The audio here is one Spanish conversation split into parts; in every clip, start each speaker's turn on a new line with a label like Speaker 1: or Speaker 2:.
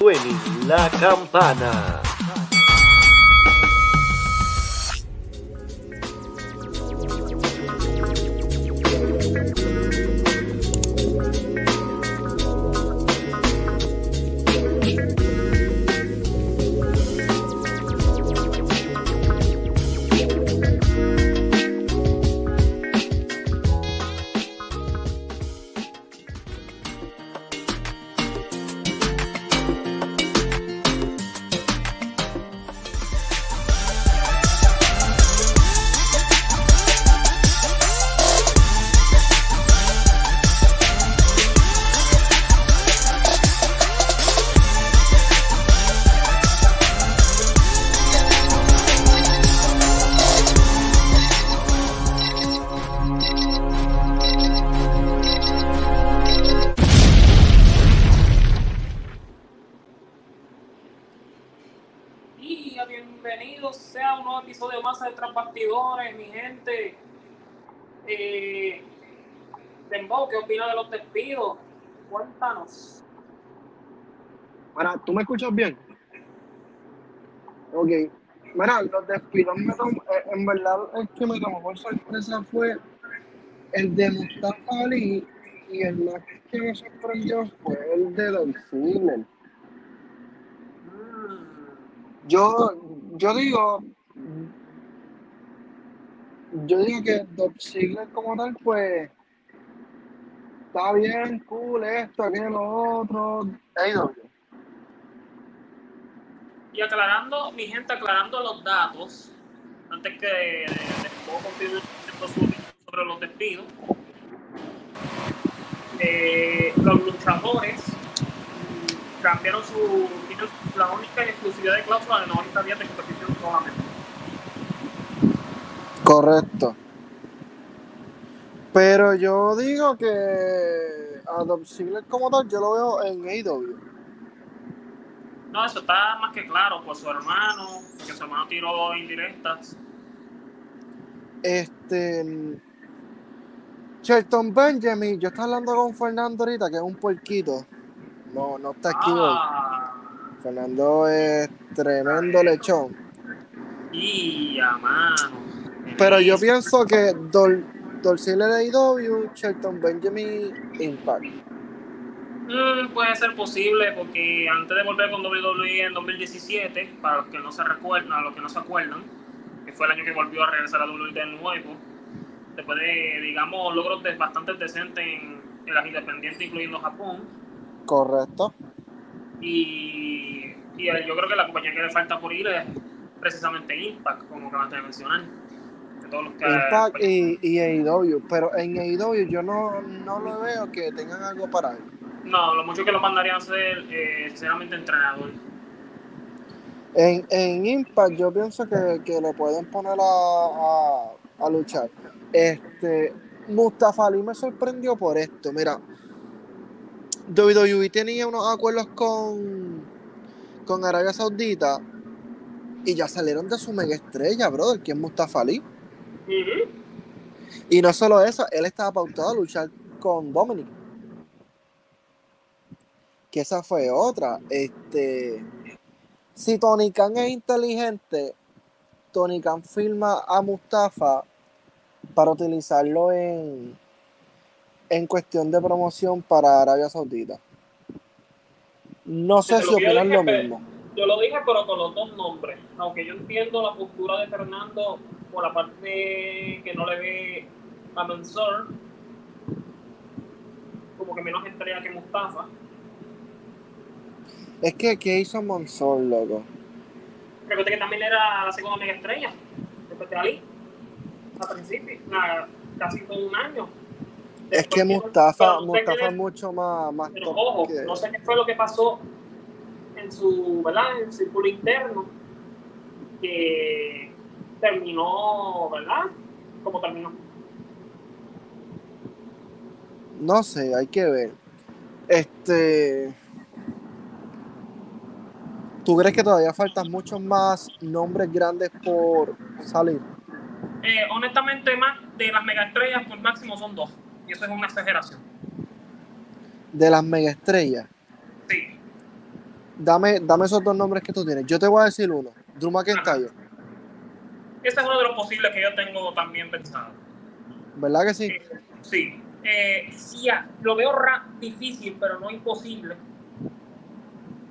Speaker 1: suene la campana.
Speaker 2: Bienvenidos sea un nuevo episodio más de Tras Bastidores, mi gente. Eh, ¿qué opina de los despidos? Cuéntanos.
Speaker 3: Mira, ¿tú me escuchas bien? Ok. Mira, los despidos me tom- eh, en verdad es que me tomó por sorpresa fue el de Mustafa Ali y el más que me sorprendió fue el de Don. Yo, yo digo, yo digo que Don Ziggler como tal, pues, está bien, cool, esto, aquello, lo otro. AEW.
Speaker 2: Y aclarando, mi gente, aclarando los datos, antes que su opinión sobre los despidos, eh, los luchadores cambiaron su tienen la única exclusividad de cláusula de 90 días de competición solamente.
Speaker 3: Correcto. Pero yo digo que a Dolph Ziggler como tal yo lo veo en AEW.
Speaker 2: No, eso está más que claro por su hermano, que su hermano tiró indirectas.
Speaker 3: Este. Shelton Benjamin, yo estaba hablando con Fernando ahorita, que es un puerquito. No, no está aquí hoy.
Speaker 2: Ah,
Speaker 3: Fernando es tremendo lechón.
Speaker 2: y a mano.
Speaker 3: Pero yo pienso que Dol, Ziggler AEW, Shelton Benjamin Impact.
Speaker 2: Mm, puede ser posible porque antes de volver con WWE en 2017, para los que no se recuerdan, a los que no se acuerdan, que fue el año que volvió a regresar a WWE de nuevo, después de, digamos, logros de- bastante decentes en, en las independientes, incluyendo Japón,
Speaker 3: Correcto.
Speaker 2: y, y eh, yo creo que la compañía que le falta por ir es precisamente Impact, como acabas de mencionar. De todos los que,
Speaker 3: Impact y, y AEW. Pero en AEW yo no, no lo veo que tengan algo para él.
Speaker 2: No, lo mucho que lo mandarían a ser, eh, sinceramente, entrenador.
Speaker 3: En, en Impact yo pienso que, que lo pueden poner a, a, a luchar. Este, Mustafa Ali me sorprendió por esto. Mira, WWE tenía unos acuerdos con, con Arabia Saudita y ya salieron de su mega estrella, brother, que es Mustafa Ali.
Speaker 2: Ujú.
Speaker 3: Y no solo eso, él estaba pautado a luchar con Dominic. Que esa fue otra. Este, si Tony Khan es inteligente, Tony Khan firma a Mustafa para utilizarlo en, en cuestión de promoción para Arabia Saudita. No sé si opinan lo
Speaker 2: pe-
Speaker 3: mismo.
Speaker 2: Yo lo dije, pero con los dos nombres. Aunque yo entiendo la postura de Fernando por la parte que no le ve a Mansour como que menos estrella que Mustafa.
Speaker 3: Es que, ¿qué hizo Monsor, loco?
Speaker 2: Recuerda que también era la segunda mega estrella después de Ali. Al principio, casi todo un año.
Speaker 3: Es que Mustafa, Mustafa es mucho más, más
Speaker 2: Pero ojo,
Speaker 3: que-
Speaker 2: no sé qué fue lo que pasó en su, ¿verdad? En el círculo interno, que terminó, ¿verdad? Como terminó.
Speaker 3: No sé, hay que ver. Este. ¿Tú crees que todavía faltan muchos más nombres grandes por salir?
Speaker 2: Eh, honestamente, más de las megaestrellas, por máximo son dos. Y eso es una exageración.
Speaker 3: De las megaestrellas.
Speaker 2: Sí.
Speaker 3: dame, dame esos dos nombres que tú tienes. Yo te voy a decir uno. Drew McIntyre.
Speaker 2: Ese es uno de los posibles que yo tengo también pensado.
Speaker 3: ¿Verdad que sí?
Speaker 2: Eh, sí. Eh, sí, ah, lo veo ra- difícil, pero no imposible.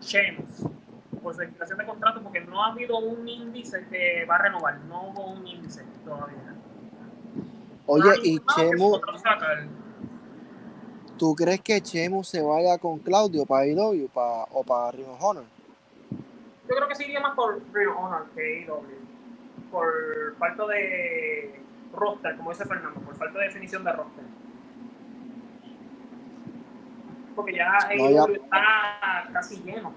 Speaker 2: Sheamus, por su explicación de contrato, porque no ha habido un índice que va a renovar. No hubo un índice todavía.
Speaker 3: Oye,
Speaker 2: Ah,
Speaker 3: y
Speaker 2: no,
Speaker 3: Chemu. ¿tú crees que Chemu se vaya con Claudio para IW para, o para Ring of Honor?
Speaker 2: Yo creo que sí iría más por Ring of Honor que IW. Por falta de roster, como dice Fernando, por falta de definición de roster. Porque ya
Speaker 3: No, ya-
Speaker 2: está casi lleno.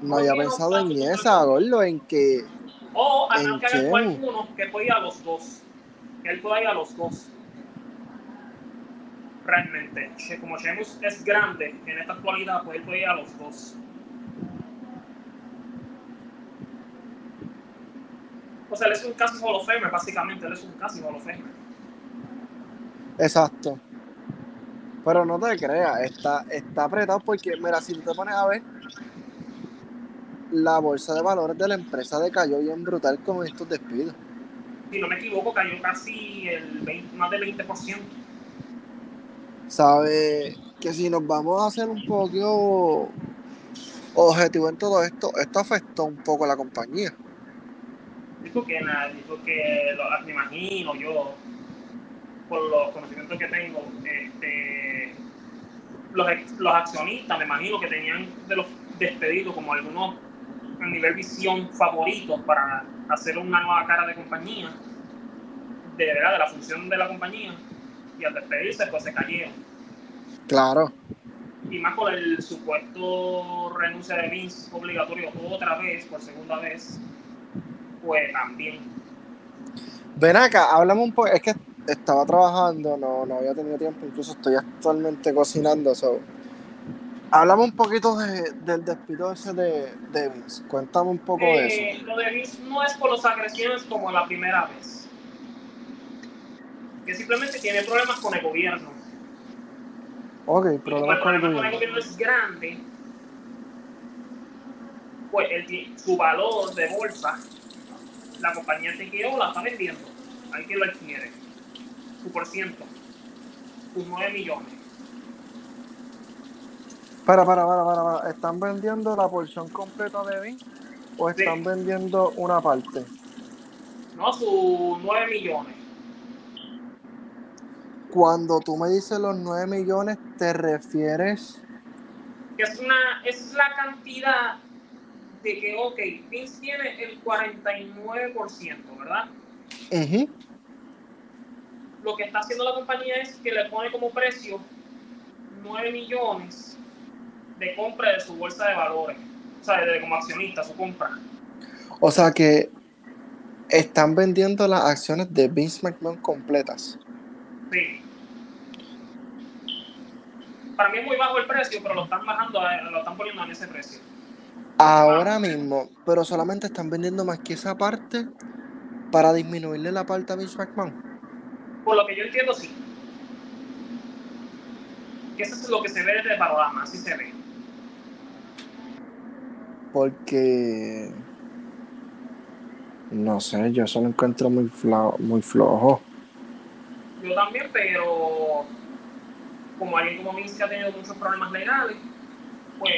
Speaker 3: No había pensado en esa, gordo, en que
Speaker 2: O a
Speaker 3: En
Speaker 2: que alguno que pueda ir a los dos. Él pueda ir a los dos. Realmente. Como Sheamus es grande en esta actualidad, pues él puede ir a los dos. O sea, él es un casi Hall of básicamente. Él es un casi Hall of.
Speaker 3: Exacto. Pero no te creas, está, está apretado porque, mira, si tú te pones a ver, la bolsa de valores de la empresa decayó bien brutal con estos despidos.
Speaker 2: Si no me equivoco, cayó casi el 20, más del 20%.
Speaker 3: ¿Sabe? Que si nos vamos a hacer un poco objetivo en todo esto, esto afectó un poco a la compañía.
Speaker 2: Digo que nada, digo que lo- me imagino yo, por los conocimientos que tengo, este, los, los accionistas, me imagino que tenían de los despedidos como algunos a nivel visión favoritos para hacer una nueva cara de compañía, de verdad, de la función de la compañía, y al despedirse pues se cayeron.
Speaker 3: Claro.
Speaker 2: Y más con el supuesto renuncia de Vince obligatorio otra vez, por segunda vez, pues también.
Speaker 3: Ven acá, háblame un poco. Es que estaba trabajando, no, no había tenido tiempo, incluso estoy actualmente cocinando. So. Háblame un poquito de- del despido ese de, de Vince. Cuéntame un poco de eso.
Speaker 2: Eh, lo de Vince no es por las agresiones como la primera vez. Que simplemente tiene problemas con el gobierno.
Speaker 3: Ok, problemas
Speaker 2: el
Speaker 3: con el
Speaker 2: con el
Speaker 3: gobierno.
Speaker 2: gobierno es grande, pues ti- su valor de bolsa, la compañía TKO la está vendiendo. Hay quien lo adquiere. Su por ciento. Sus 9 millones.
Speaker 3: Para, para, para, para, para. ¿Están vendiendo la porción completa de Vince o
Speaker 2: Sí.
Speaker 3: están vendiendo una parte?
Speaker 2: No, sus 9 millones.
Speaker 3: Cuando tú me dices los 9 millones, ¿te refieres?
Speaker 2: que es una es la cantidad de que, ok, Vince tiene el 49%, ¿verdad?
Speaker 3: Ujú.
Speaker 2: Lo que está haciendo la compañía es que le pone como precio 9 millones de compra de su bolsa de valores, o sea, de como accionista, su compra.
Speaker 3: O sea que están vendiendo las acciones de Vince McMahon completas.
Speaker 2: Sí. Para mí es muy bajo el precio, pero lo están bajando, a- lo están poniendo en ese precio.
Speaker 3: Ahora mismo, pero solamente están vendiendo más que esa parte para disminuirle la parte a Vince McMahon.
Speaker 2: Por lo que yo entiendo, sí. Que eso es lo que se ve desde el panorama, así se ve.
Speaker 3: Porque. No sé, yo eso lo encuentro muy, fla- muy flojo.
Speaker 2: Yo también, pero como alguien como Vince que ha tenido muchos problemas legales, pues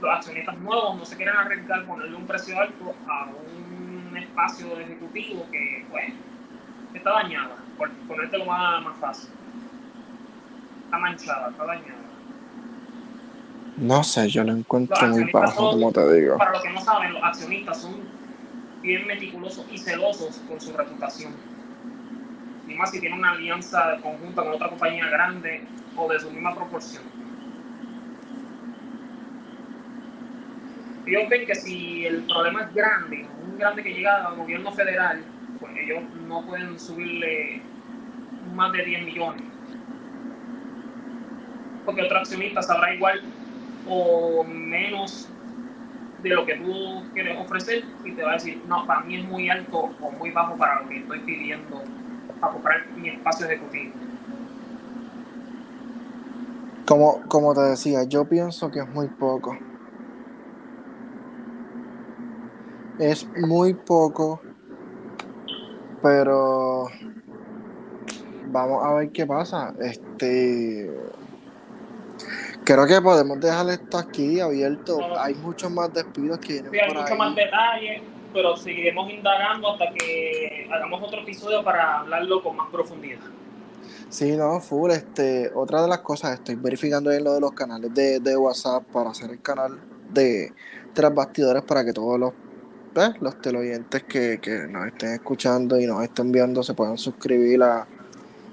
Speaker 2: los accionistas nuevos no se quieren arriesgar ponerle un precio alto a un espacio ejecutivo que, pues, está dañada, por ponértelo más, más fácil. Está manchada, está dañada.
Speaker 3: No sé, yo lo encuentro muy bajo,
Speaker 2: son-
Speaker 3: como te digo.
Speaker 2: Para los que no saben, los accionistas son bien meticulosos y celosos con su reputación. Y más si tienen una alianza conjunta con otra compañía grande o de su misma proporción. Ellos ven que si el problema es grande, un grande que llega al gobierno federal, pues ellos no pueden subirle más de 10 millones. Porque otro accionista sabrá igual o menos de lo que tú quieres ofrecer y te va a decir, no, para mí es muy alto o muy bajo para lo que estoy pidiendo para comprar mi espacio ejecutivo.
Speaker 3: Como, como te decía, yo pienso que es muy poco. Es muy poco, pero vamos a ver qué pasa. Este creo que podemos dejar esto aquí abierto. Hay muchos más despidos que vienen
Speaker 2: Sí, hay
Speaker 3: por
Speaker 2: mucho
Speaker 3: ahí.
Speaker 2: más detalles, pero seguiremos indagando hasta que hagamos otro episodio para hablarlo con más profundidad.
Speaker 3: Sí, no, full. Este, otra de las cosas, estoy verificando en lo de los canales de, de WhatsApp para hacer el canal de tras bastidores para que todos los, los teleoyentes que, que nos estén escuchando y nos estén viendo se puedan suscribir a,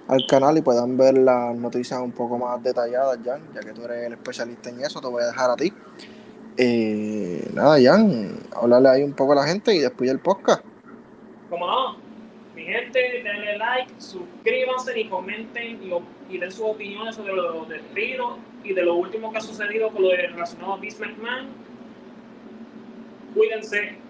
Speaker 3: al canal y puedan ver las noticias un poco más detalladas, Jan, ya que tú eres el especialista en eso, te voy a dejar a ti. Eh, nada, Jan, hablarle ahí un poco a la gente y después el podcast.
Speaker 2: Como no, mi gente, denle like, suscríbanse y comenten y, den sus opiniones sobre los despidos y de lo último que ha sucedido con lo relacionado a Vince. Cuídense.